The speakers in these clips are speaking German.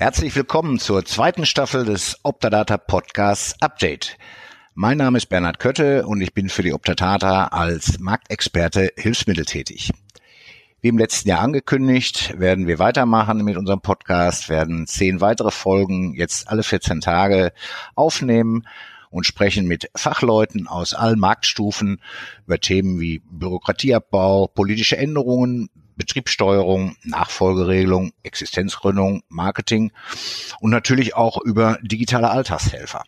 Herzlich willkommen zur zweiten Staffel des Optadata Podcasts Update. Mein Name ist Bernhard Kötte und ich bin für die Optadata als Marktexperte Hilfsmittel tätig. Wie im letzten Jahr angekündigt, werden wir weitermachen mit unserem Podcast, werden zehn weitere Folgen jetzt alle 14 Tage aufnehmen und sprechen mit Fachleuten aus allen Marktstufen über Themen wie Bürokratieabbau, politische Änderungen, Betriebssteuerung, Nachfolgeregelung, Existenzgründung, Marketing und natürlich auch über digitale Alltagshelfer.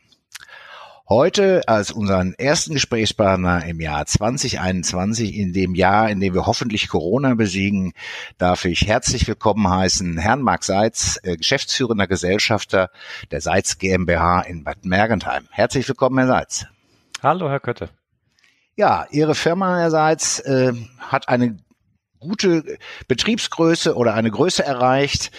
Heute als unseren ersten Gesprächspartner im Jahr 2021, in dem Jahr, in dem wir hoffentlich Corona besiegen, darf ich herzlich willkommen heißen Herrn Marc Seitz, äh, geschäftsführender Gesellschafter der Seitz GmbH in Bad Mergentheim. Herzlich willkommen, Herr Seitz. Hallo, Herr Kötte. Ja, Ihre Firma, Herr Seitz, äh, hat eine gute Betriebsgröße oder eine Größe erreicht,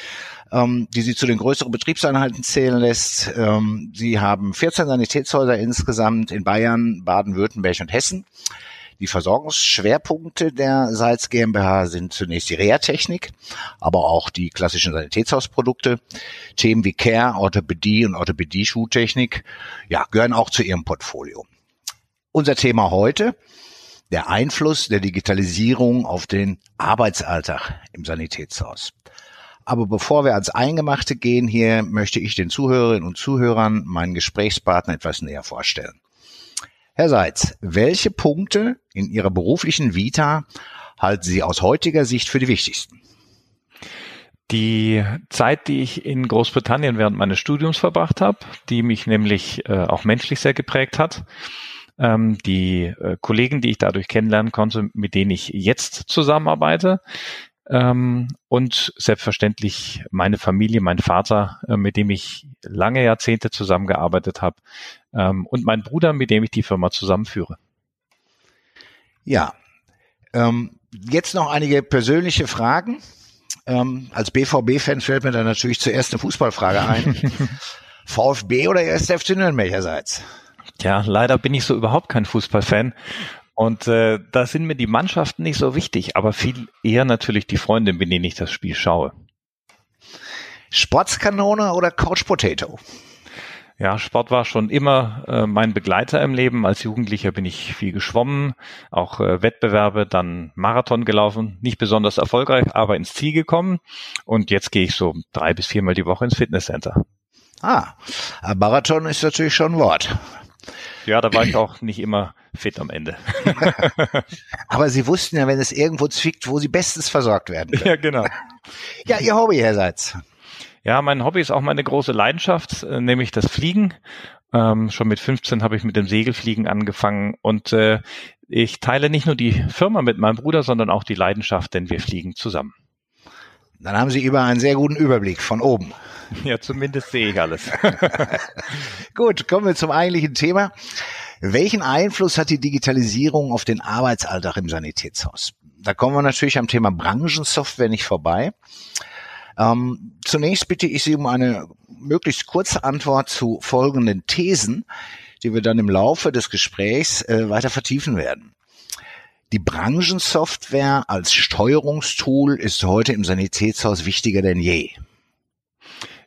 ähm, die sie zu den größeren Betriebseinheiten zählen lässt. Ähm, sie haben 14 Sanitätshäuser insgesamt in Bayern, Baden-Württemberg und Hessen. Die Versorgungsschwerpunkte der Salz GmbH sind zunächst die Reha-Technik, aber auch die klassischen Sanitätshausprodukte. Themen wie Care, Orthopädie und Orthopädie-Schuhtechnik ja, gehören auch zu ihrem Portfolio. Unser Thema heute, der Einfluss der Digitalisierung auf den Arbeitsalltag im Sanitätshaus. Aber bevor wir ans Eingemachte gehen hier, möchte ich den Zuhörerinnen und Zuhörern meinen Gesprächspartner etwas näher vorstellen. Herr Seitz, welche Punkte in Ihrer beruflichen Vita halten Sie aus heutiger Sicht für die wichtigsten? Die Zeit, die ich in Großbritannien während meines Studiums verbracht habe, die mich nämlich äh, auch menschlich sehr geprägt hat, ähm, die äh, Kollegen, die ich dadurch kennenlernen konnte, mit denen ich jetzt zusammenarbeite. Ähm, und selbstverständlich meine Familie, mein Vater, äh, mit dem ich lange Jahrzehnte zusammengearbeitet habe, ähm, und mein Bruder, mit dem ich die Firma zusammenführe. Ja, ähm, jetzt noch einige persönliche Fragen. Ähm, als BVB-Fan fällt mir da natürlich zuerst eine Fußballfrage ein. VfB oder erst FC Nürnbergerseits? Ja, leider bin ich so überhaupt kein Fußballfan. Und äh, da sind mir die Mannschaften nicht so wichtig, aber viel eher natürlich die Freunde, mit denen ich das Spiel schaue. Sportskanone oder Couch Potato? Ja, Sport war schon immer äh, mein Begleiter im Leben. Als Jugendlicher bin ich viel geschwommen, auch äh, Wettbewerbe, dann Marathon gelaufen, nicht besonders erfolgreich, aber ins Ziel gekommen. Und jetzt gehe ich so drei bis viermal die Woche ins Fitnesscenter. Ah, Marathon ist natürlich schon ein Wort. Ja, da war ich auch nicht immer fit am Ende. Aber Sie wussten ja, wenn es irgendwo zwickt, wo Sie bestens versorgt werden. Können. Ja, genau. Ja, Ihr Hobby, Herr Seitz. Ja, mein Hobby ist auch meine große Leidenschaft, äh, nämlich das Fliegen. Ähm, schon mit 15 habe ich mit dem Segelfliegen angefangen und äh, ich teile nicht nur die Firma mit meinem Bruder, sondern auch die Leidenschaft, denn wir fliegen zusammen. Dann haben Sie über einen sehr guten Überblick von oben. Ja, zumindest sehe ich alles. Gut, kommen wir zum eigentlichen Thema. Welchen Einfluss hat die Digitalisierung auf den Arbeitsalltag im Sanitätshaus? Da kommen wir natürlich am Thema Branchensoftware nicht vorbei. Ähm, zunächst bitte ich Sie um eine möglichst kurze Antwort zu folgenden Thesen, die wir dann im Laufe des Gesprächs äh, weiter vertiefen werden. Die Branchensoftware als Steuerungstool ist heute im Sanitätshaus wichtiger denn je.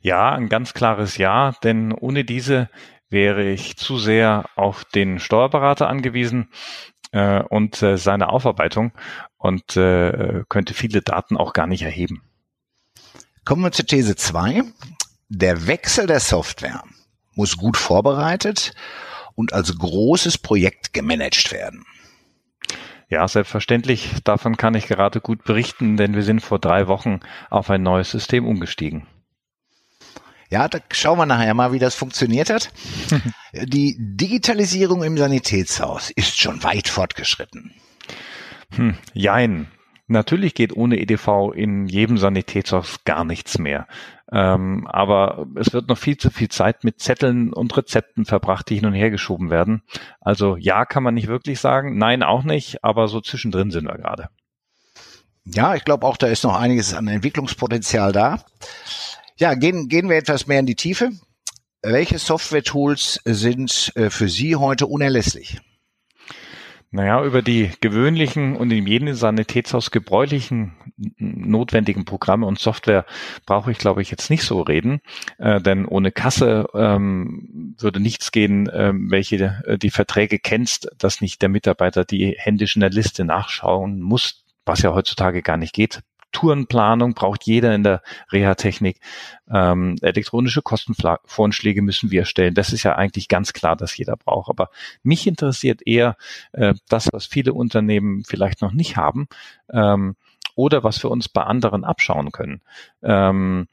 Ja, ein ganz klares Ja, denn ohne diese wäre ich zu sehr auf den Steuerberater angewiesen äh, und äh, seine Aufarbeitung und äh, könnte viele Daten auch gar nicht erheben. Kommen wir zur These 2. Der Wechsel der Software muss gut vorbereitet und als großes Projekt gemanagt werden. Ja, selbstverständlich. Davon kann ich gerade gut berichten, denn wir sind vor drei Wochen auf ein neues System umgestiegen. Ja, da schauen wir nachher mal, wie das funktioniert hat. Die Digitalisierung im Sanitätshaus ist schon weit fortgeschritten. Hm, jein. Natürlich geht ohne EDV in jedem Sanitätshaus gar nichts mehr. Ähm, aber es wird noch viel zu viel Zeit mit Zetteln und Rezepten verbracht, die hin und her geschoben werden. Also ja, kann man nicht wirklich sagen, nein auch nicht, aber so zwischendrin sind wir gerade. Ja, ich glaube auch, da ist noch einiges an Entwicklungspotenzial da. Ja, gehen, gehen wir etwas mehr in die Tiefe. Welche Software-Tools sind äh, für Sie heute unerlässlich? Naja, über die gewöhnlichen und in jedem Sanitätshaus gebräuchlichen notwendigen Programme und Software brauche ich, glaube ich, jetzt nicht so reden, äh, denn ohne Kasse ähm, würde nichts gehen, äh, welche äh, die Verträge kennst, dass nicht der Mitarbeiter die händisch in der Liste nachschauen muss, was ja heutzutage gar nicht geht. Tourenplanung braucht jeder in der Reha-Technik. Ähm, elektronische Kostenvorschläge müssen wir erstellen. Das ist ja eigentlich ganz klar, dass jeder braucht. Aber mich interessiert eher äh, das, was viele Unternehmen vielleicht noch nicht haben. Ähm, oder was wir uns bei anderen abschauen können. Ähm,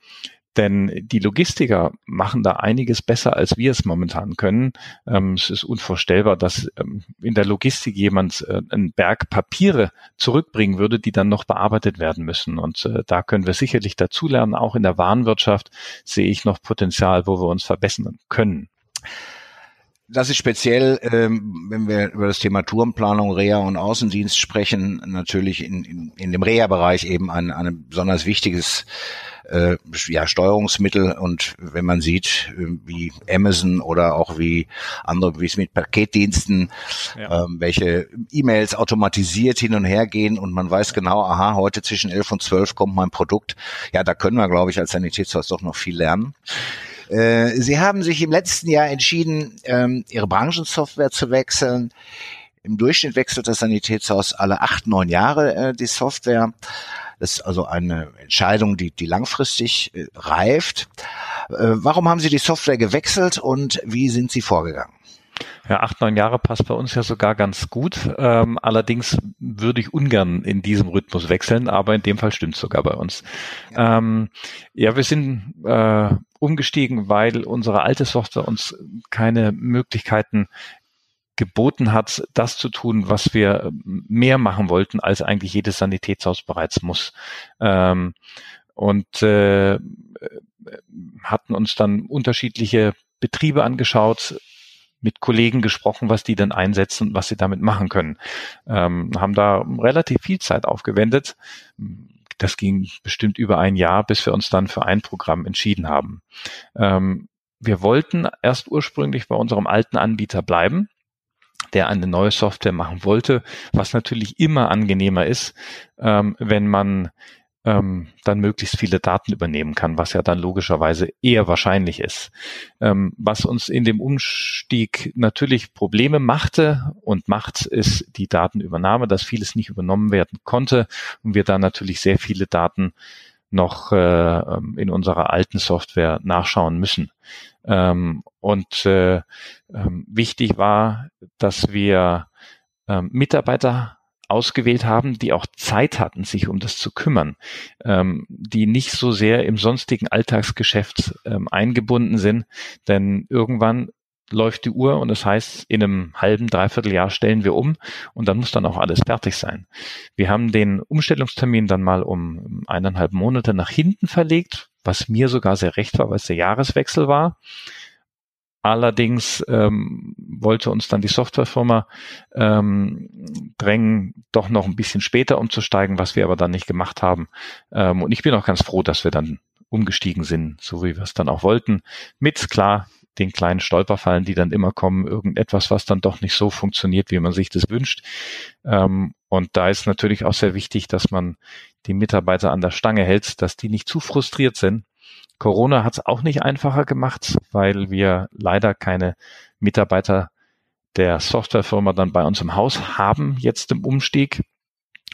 denn die Logistiker machen da einiges besser, als wir es momentan können. Ähm, es ist unvorstellbar, dass ähm, in der Logistik jemand äh, einen Berg Papiere zurückbringen würde, die dann noch bearbeitet werden müssen. Und äh, da können wir sicherlich dazulernen. Auch in der Warenwirtschaft sehe ich noch Potenzial, wo wir uns verbessern können. Das ist speziell, ähm, wenn wir über das Thema Tourenplanung, Reha und Außendienst sprechen, natürlich in, in, in dem Reha-Bereich eben ein, ein besonders wichtiges äh, ja, Steuerungsmittel. Und wenn man sieht, äh, wie Amazon oder auch wie andere, wie es mit Paketdiensten, ja. ähm, welche E-Mails automatisiert hin und her gehen und man weiß genau, aha, heute zwischen 11 und 12 kommt mein Produkt. Ja, da können wir, glaube ich, als Sanitätshaus doch noch viel lernen. Äh, Sie haben sich im letzten Jahr entschieden, ähm, Ihre Branchensoftware zu wechseln. Im Durchschnitt wechselt das Sanitätshaus alle acht, neun Jahre äh, die Software. Das ist also eine Entscheidung, die, die langfristig äh, reift. Äh, warum haben Sie die Software gewechselt und wie sind Sie vorgegangen? Ja, acht, neun Jahre passt bei uns ja sogar ganz gut. Ähm, allerdings würde ich ungern in diesem Rhythmus wechseln, aber in dem Fall stimmt es sogar bei uns. Ja, ähm, ja wir sind äh, umgestiegen, weil unsere alte Software uns keine Möglichkeiten geboten hat, das zu tun, was wir mehr machen wollten, als eigentlich jedes Sanitätshaus bereits muss. Ähm, und äh, hatten uns dann unterschiedliche Betriebe angeschaut, mit Kollegen gesprochen, was die denn einsetzen und was sie damit machen können. Ähm, haben da relativ viel Zeit aufgewendet. Das ging bestimmt über ein Jahr, bis wir uns dann für ein Programm entschieden haben. Ähm, wir wollten erst ursprünglich bei unserem alten Anbieter bleiben, der eine neue Software machen wollte, was natürlich immer angenehmer ist, ähm, wenn man ähm, dann möglichst viele Daten übernehmen kann, was ja dann logischerweise eher wahrscheinlich ist. Ähm, was uns in dem Umstieg natürlich Probleme machte und macht, ist die Datenübernahme, dass vieles nicht übernommen werden konnte und wir da natürlich sehr viele Daten noch äh, ähm, in unserer alten Software nachschauen müssen. Ähm, und äh, ähm, wichtig war, dass wir ähm, Mitarbeiter ausgewählt haben, die auch Zeit hatten, sich um das zu kümmern, ähm, die nicht so sehr im sonstigen Alltagsgeschäft ähm, eingebunden sind, denn irgendwann läuft die Uhr und das heißt, in einem halben, dreiviertel Jahr stellen wir um und dann muss dann auch alles fertig sein. Wir haben den Umstellungstermin dann mal um eineinhalb Monate nach hinten verlegt, was mir sogar sehr recht war, weil es der Jahreswechsel war. Allerdings ähm, wollte uns dann die Softwarefirma ähm, drängen, doch noch ein bisschen später umzusteigen, was wir aber dann nicht gemacht haben. Ähm, und ich bin auch ganz froh, dass wir dann umgestiegen sind, so wie wir es dann auch wollten. Mit klar den kleinen Stolperfallen, die dann immer kommen, irgendetwas, was dann doch nicht so funktioniert, wie man sich das wünscht. Ähm, und da ist natürlich auch sehr wichtig, dass man die Mitarbeiter an der Stange hält, dass die nicht zu frustriert sind, Corona hat es auch nicht einfacher gemacht, weil wir leider keine Mitarbeiter der Softwarefirma dann bei uns im Haus haben jetzt im Umstieg.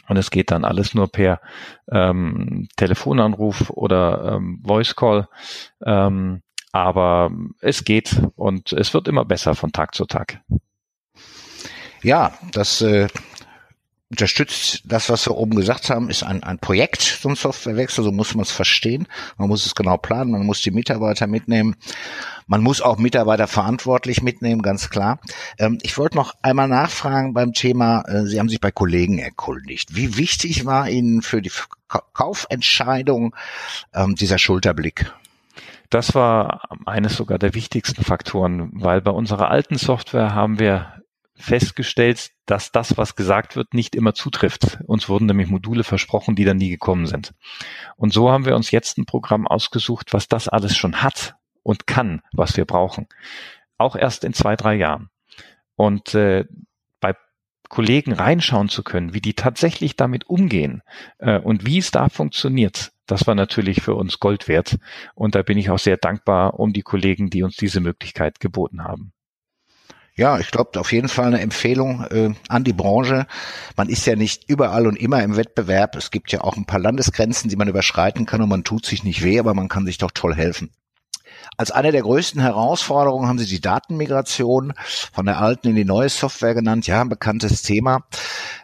Und es geht dann alles nur per ähm, Telefonanruf oder ähm, Voice Call. Ähm, aber es geht und es wird immer besser von Tag zu Tag. Ja, das äh, unterstützt das, was wir oben gesagt haben, ist ein, ein Projekt, so ein Softwarewechsel, so muss man es verstehen. Man muss es genau planen, man muss die Mitarbeiter mitnehmen. Man muss auch Mitarbeiter verantwortlich mitnehmen, ganz klar. Ähm, ich wollte noch einmal nachfragen beim Thema, äh, Sie haben sich bei Kollegen erkundigt. Wie wichtig war Ihnen für die Kaufentscheidung ähm, dieser Schulterblick? Das war eines sogar der wichtigsten Faktoren, weil bei unserer alten Software haben wir festgestellt, dass das, was gesagt wird, nicht immer zutrifft. Uns wurden nämlich Module versprochen, die dann nie gekommen sind. Und so haben wir uns jetzt ein Programm ausgesucht, was das alles schon hat und kann, was wir brauchen. Auch erst in zwei, drei Jahren. Und äh, Kollegen reinschauen zu können, wie die tatsächlich damit umgehen äh, und wie es da funktioniert, das war natürlich für uns Gold wert. Und da bin ich auch sehr dankbar um die Kollegen, die uns diese Möglichkeit geboten haben. Ja, ich glaube auf jeden Fall eine Empfehlung äh, an die Branche. Man ist ja nicht überall und immer im Wettbewerb. Es gibt ja auch ein paar Landesgrenzen, die man überschreiten kann und man tut sich nicht weh, aber man kann sich doch toll helfen. Als eine der größten Herausforderungen haben Sie die Datenmigration von der alten in die neue Software genannt. Ja, ein bekanntes Thema.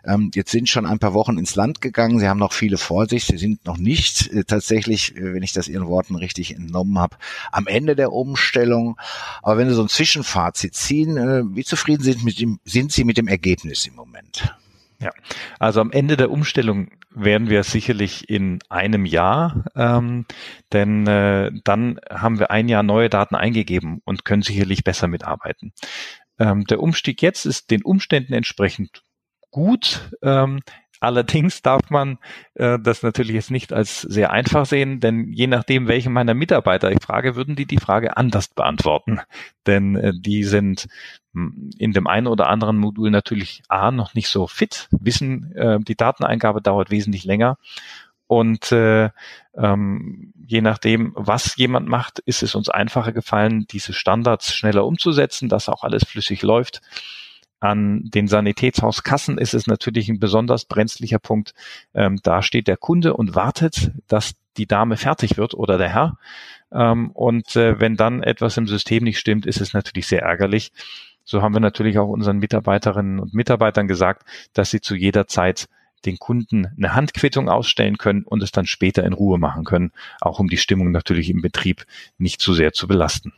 Ähm, jetzt sind schon ein paar Wochen ins Land gegangen. Sie haben noch viele vor sich. Sie sind noch nicht äh, tatsächlich, äh, wenn ich das Ihren Worten richtig entnommen habe, am Ende der Umstellung. Aber wenn Sie so ein Zwischenfazit ziehen, äh, wie zufrieden sind, mit dem, sind Sie mit dem Ergebnis im Moment? Ja, also am Ende der Umstellung werden wir sicherlich in einem Jahr, ähm, denn äh, dann haben wir ein Jahr neue Daten eingegeben und können sicherlich besser mitarbeiten. Ähm, der Umstieg jetzt ist den Umständen entsprechend gut. Ähm, Allerdings darf man äh, das natürlich jetzt nicht als sehr einfach sehen, denn je nachdem, welchen meiner Mitarbeiter ich frage, würden die die Frage anders beantworten. Denn äh, die sind hm, in dem einen oder anderen Modul natürlich A noch nicht so fit, wissen, äh, die Dateneingabe dauert wesentlich länger. Und äh, ähm, je nachdem, was jemand macht, ist es uns einfacher gefallen, diese Standards schneller umzusetzen, dass auch alles flüssig läuft. An den Sanitätshauskassen ist es natürlich ein besonders brenzlicher Punkt. Ähm, da steht der Kunde und wartet, dass die Dame fertig wird oder der Herr. Ähm, und äh, wenn dann etwas im System nicht stimmt, ist es natürlich sehr ärgerlich. So haben wir natürlich auch unseren Mitarbeiterinnen und Mitarbeitern gesagt, dass sie zu jeder Zeit den Kunden eine Handquittung ausstellen können und es dann später in Ruhe machen können, auch um die Stimmung natürlich im Betrieb nicht zu sehr zu belasten.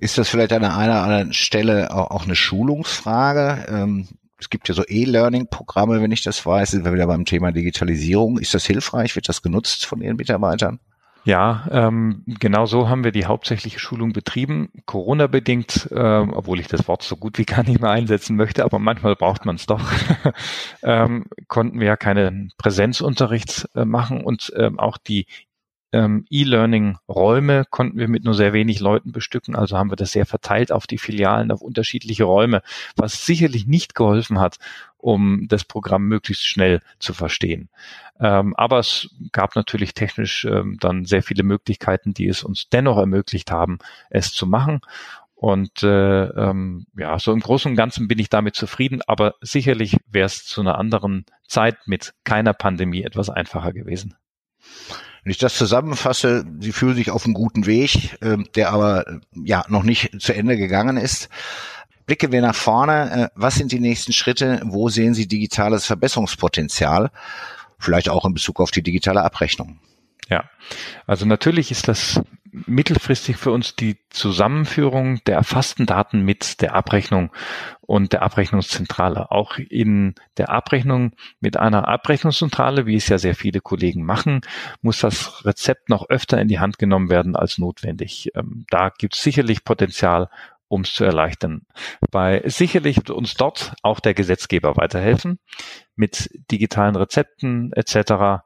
Ist das vielleicht an einer anderen Stelle auch eine Schulungsfrage? Ähm, es gibt ja so E-Learning-Programme, wenn ich das weiß, sind wir wieder beim Thema Digitalisierung. Ist das hilfreich? Wird das genutzt von Ihren Mitarbeitern? Ja, ähm, genau so haben wir die hauptsächliche Schulung betrieben. Corona-bedingt, ähm, obwohl ich das Wort so gut wie gar nicht mehr einsetzen möchte, aber manchmal braucht man es doch, ähm, konnten wir ja keinen Präsenzunterricht äh, machen und ähm, auch die ähm, E-Learning-Räume konnten wir mit nur sehr wenig Leuten bestücken, also haben wir das sehr verteilt auf die Filialen, auf unterschiedliche Räume, was sicherlich nicht geholfen hat, um das Programm möglichst schnell zu verstehen. Ähm, aber es gab natürlich technisch ähm, dann sehr viele Möglichkeiten, die es uns dennoch ermöglicht haben, es zu machen. Und äh, ähm, ja, so im Großen und Ganzen bin ich damit zufrieden, aber sicherlich wäre es zu einer anderen Zeit mit keiner Pandemie etwas einfacher gewesen. Wenn ich das zusammenfasse, Sie fühlen sich auf einem guten Weg, äh, der aber äh, ja noch nicht zu Ende gegangen ist. Blicken wir nach vorne. Äh, was sind die nächsten Schritte? Wo sehen Sie digitales Verbesserungspotenzial? Vielleicht auch in Bezug auf die digitale Abrechnung. Ja, also natürlich ist das mittelfristig für uns die Zusammenführung der erfassten Daten mit der Abrechnung und der Abrechnungszentrale. Auch in der Abrechnung mit einer Abrechnungszentrale, wie es ja sehr viele Kollegen machen, muss das Rezept noch öfter in die Hand genommen werden als notwendig. Ähm, da gibt es sicherlich Potenzial, um es zu erleichtern. Bei sicherlich wird uns dort auch der Gesetzgeber weiterhelfen mit digitalen Rezepten etc.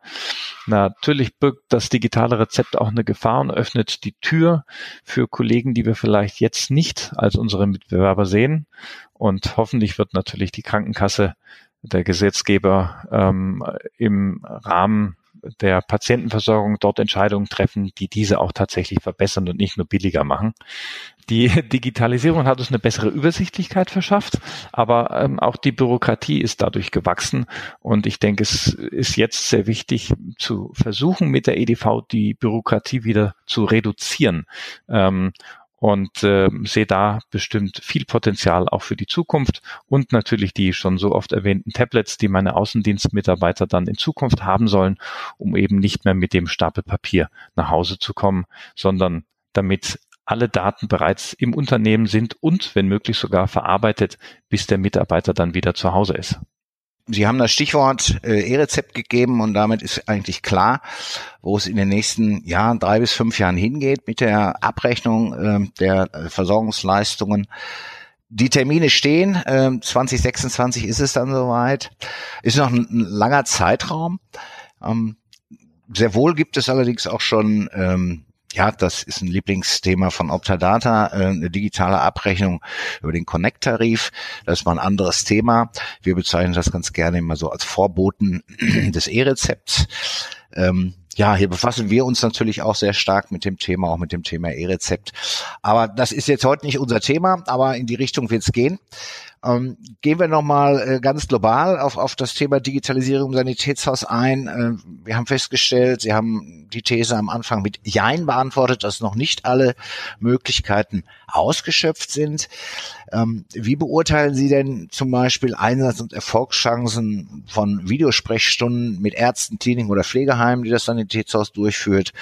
Natürlich birgt das digitale Rezept auch eine Gefahr und öffnet die Tür für Kollegen, die wir vielleicht jetzt nicht als unsere Mitbewerber sehen. Und hoffentlich wird natürlich die Krankenkasse der Gesetzgeber ähm, im Rahmen der Patientenversorgung dort Entscheidungen treffen, die diese auch tatsächlich verbessern und nicht nur billiger machen. Die Digitalisierung hat uns eine bessere Übersichtlichkeit verschafft, aber ähm, auch die Bürokratie ist dadurch gewachsen. Und ich denke, es ist jetzt sehr wichtig zu versuchen, mit der EDV die Bürokratie wieder zu reduzieren. Ähm, und äh, sehe da bestimmt viel Potenzial auch für die Zukunft und natürlich die schon so oft erwähnten Tablets, die meine Außendienstmitarbeiter dann in Zukunft haben sollen, um eben nicht mehr mit dem Stapel Papier nach Hause zu kommen, sondern damit alle Daten bereits im Unternehmen sind und wenn möglich sogar verarbeitet, bis der Mitarbeiter dann wieder zu Hause ist. Sie haben das Stichwort äh, E-Rezept gegeben und damit ist eigentlich klar, wo es in den nächsten Jahren, drei bis fünf Jahren hingeht mit der Abrechnung äh, der Versorgungsleistungen. Die Termine stehen, äh, 2026 ist es dann soweit. Ist noch ein, ein langer Zeitraum. Ähm, sehr wohl gibt es allerdings auch schon ähm, ja, das ist ein Lieblingsthema von Optadata, äh, eine digitale Abrechnung über den Connect-Tarif. Das ist mal ein anderes Thema. Wir bezeichnen das ganz gerne immer so als Vorboten des E-Rezepts. Ähm, ja, hier befassen wir uns natürlich auch sehr stark mit dem Thema, auch mit dem Thema E-Rezept. Aber das ist jetzt heute nicht unser Thema, aber in die Richtung wird es gehen. Ähm, gehen wir nochmal äh, ganz global auf, auf das Thema Digitalisierung im Sanitätshaus ein. Äh, wir haben festgestellt, Sie haben die These am Anfang mit Jein beantwortet, dass noch nicht alle Möglichkeiten ausgeschöpft sind. Ähm, wie beurteilen Sie denn zum Beispiel Einsatz- und Erfolgschancen von Videosprechstunden mit Ärzten, Kliniken oder Pflegeheimen, die das Sanitätshaus durchführt?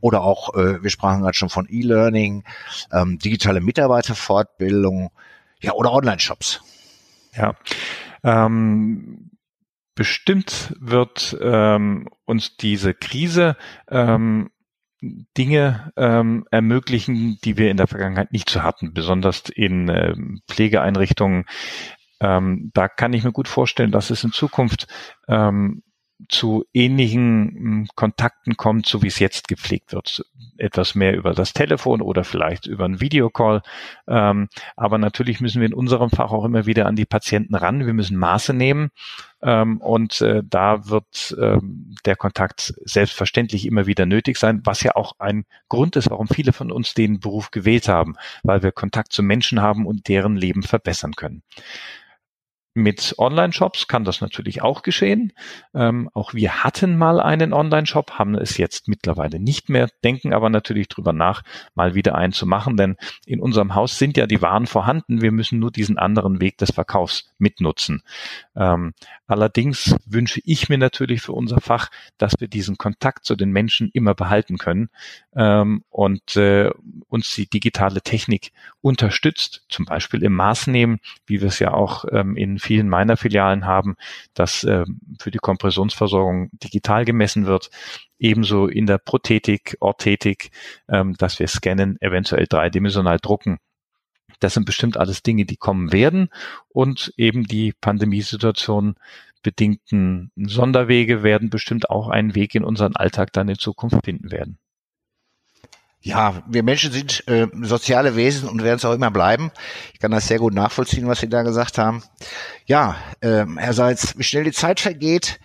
Oder auch, äh, wir sprachen gerade schon von E-Learning, ähm, digitale Mitarbeiterfortbildung, ja, oder Online-Shops. Ja. Ähm, bestimmt wird ähm, uns diese Krise ähm, Dinge ähm, ermöglichen, die wir in der Vergangenheit nicht so hatten, besonders in ähm, Pflegeeinrichtungen. Ähm, da kann ich mir gut vorstellen, dass es in Zukunft ähm, zu ähnlichen hm, Kontakten kommt, so wie es jetzt gepflegt wird. Etwas mehr über das Telefon oder vielleicht über einen Videocall. Ähm, aber natürlich müssen wir in unserem Fach auch immer wieder an die Patienten ran. Wir müssen Maße nehmen. Ähm, und äh, da wird ähm, der Kontakt selbstverständlich immer wieder nötig sein, was ja auch ein Grund ist, warum viele von uns den Beruf gewählt haben, weil wir Kontakt zu Menschen haben und deren Leben verbessern können. Mit Online-Shops kann das natürlich auch geschehen. Ähm, auch wir hatten mal einen Online-Shop, haben es jetzt mittlerweile nicht mehr, denken aber natürlich drüber nach, mal wieder einen zu machen, denn in unserem Haus sind ja die Waren vorhanden. Wir müssen nur diesen anderen Weg des Verkaufs mitnutzen. Ähm, allerdings wünsche ich mir natürlich für unser Fach, dass wir diesen Kontakt zu den Menschen immer behalten können ähm, und äh, uns die digitale Technik unterstützt, zum Beispiel im Maß nehmen, wie wir es ja auch ähm, in vielen meiner Filialen haben, dass äh, für die Kompressionsversorgung digital gemessen wird. Ebenso in der Prothetik, Orthetik, ähm, dass wir scannen, eventuell dreidimensional drucken. Das sind bestimmt alles Dinge, die kommen werden und eben die Pandemiesituation bedingten Sonderwege werden bestimmt auch einen Weg in unseren Alltag dann in Zukunft finden werden. Ja, wir Menschen sind äh, soziale Wesen und werden es auch immer bleiben. Ich kann das sehr gut nachvollziehen, was Sie da gesagt haben. Ja, äh, Herr Seitz, wie schnell die Zeit vergeht,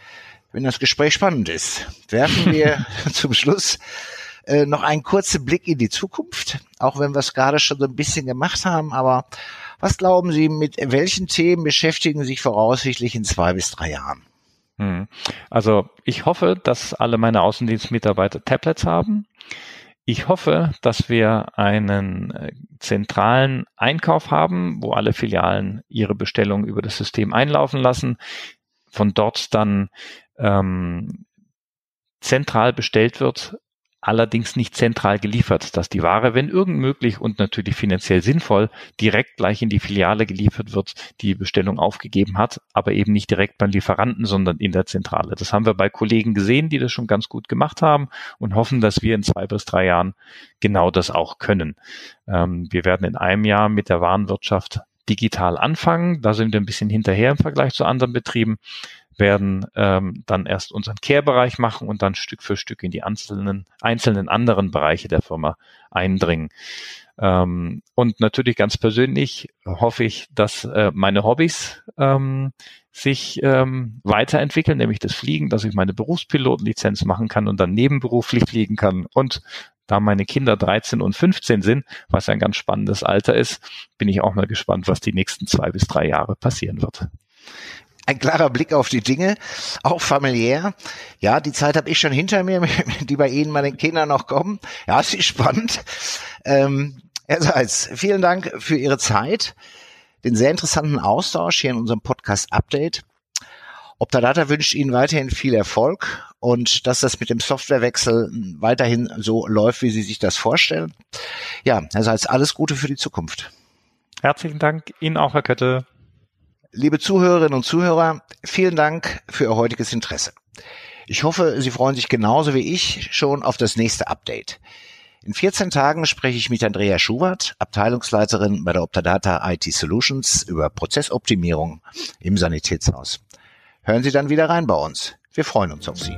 wenn das Gespräch spannend ist. Werfen wir zum Schluss äh, noch einen kurzen Blick in die Zukunft, auch wenn wir es gerade schon so ein bisschen gemacht haben. Aber was glauben Sie, mit welchen Themen beschäftigen Sie sich voraussichtlich in zwei bis drei Jahren? Hm. Also ich hoffe, dass alle meine Außendienstmitarbeiter Tablets haben. Ich hoffe, dass wir einen äh, zentralen Einkauf haben, wo alle Filialen ihre Bestellungen über das System einlaufen lassen, von dort dann ähm, zentral bestellt wird, allerdings nicht zentral geliefert, dass die Ware, wenn irgend möglich und natürlich finanziell sinnvoll, direkt gleich in die Filiale geliefert wird, die Bestellung aufgegeben hat, aber eben nicht direkt beim Lieferanten, sondern in der Zentrale. Das haben wir bei Kollegen gesehen, die das schon ganz gut gemacht haben und hoffen, dass wir in zwei bis drei Jahren genau das auch können. Ähm, wir werden in einem Jahr mit der Warenwirtschaft digital anfangen. Da sind wir ein bisschen hinterher im Vergleich zu anderen Betrieben werden ähm, dann erst unseren Care-Bereich machen und dann Stück für Stück in die einzelnen, einzelnen anderen Bereiche der Firma eindringen. Ähm, und natürlich ganz persönlich hoffe ich, dass äh, meine Hobbys ähm, sich ähm, weiterentwickeln, nämlich das Fliegen, dass ich meine Berufspilotenlizenz machen kann und dann nebenberuflich fliegen kann. Und da meine Kinder 13 und 15 sind, was ein ganz spannendes Alter ist, bin ich auch mal gespannt, was die nächsten zwei bis drei Jahre passieren wird ein klarer Blick auf die Dinge, auch familiär. Ja, die Zeit habe ich schon hinter mir, die bei Ihnen, meinen Kindern noch kommen. Ja, es ist spannend. Ähm, Herr Seitz, vielen Dank für Ihre Zeit, den sehr interessanten Austausch hier in unserem Podcast Update. Optadata wünscht Ihnen weiterhin viel Erfolg und dass das mit dem Softwarewechsel weiterhin so läuft, wie Sie sich das vorstellen. Ja, Herr Seitz, alles Gute für die Zukunft. Herzlichen Dank Ihnen auch, Herr Kötte. Liebe Zuhörerinnen und Zuhörer, vielen Dank für Ihr heutiges Interesse. Ich hoffe, Sie freuen sich genauso wie ich schon auf das nächste Update. In 14 Tagen spreche ich mit Andrea Schubert, Abteilungsleiterin bei der Optadata IT Solutions über Prozessoptimierung im Sanitätshaus. Hören Sie dann wieder rein bei uns. Wir freuen uns auf Sie.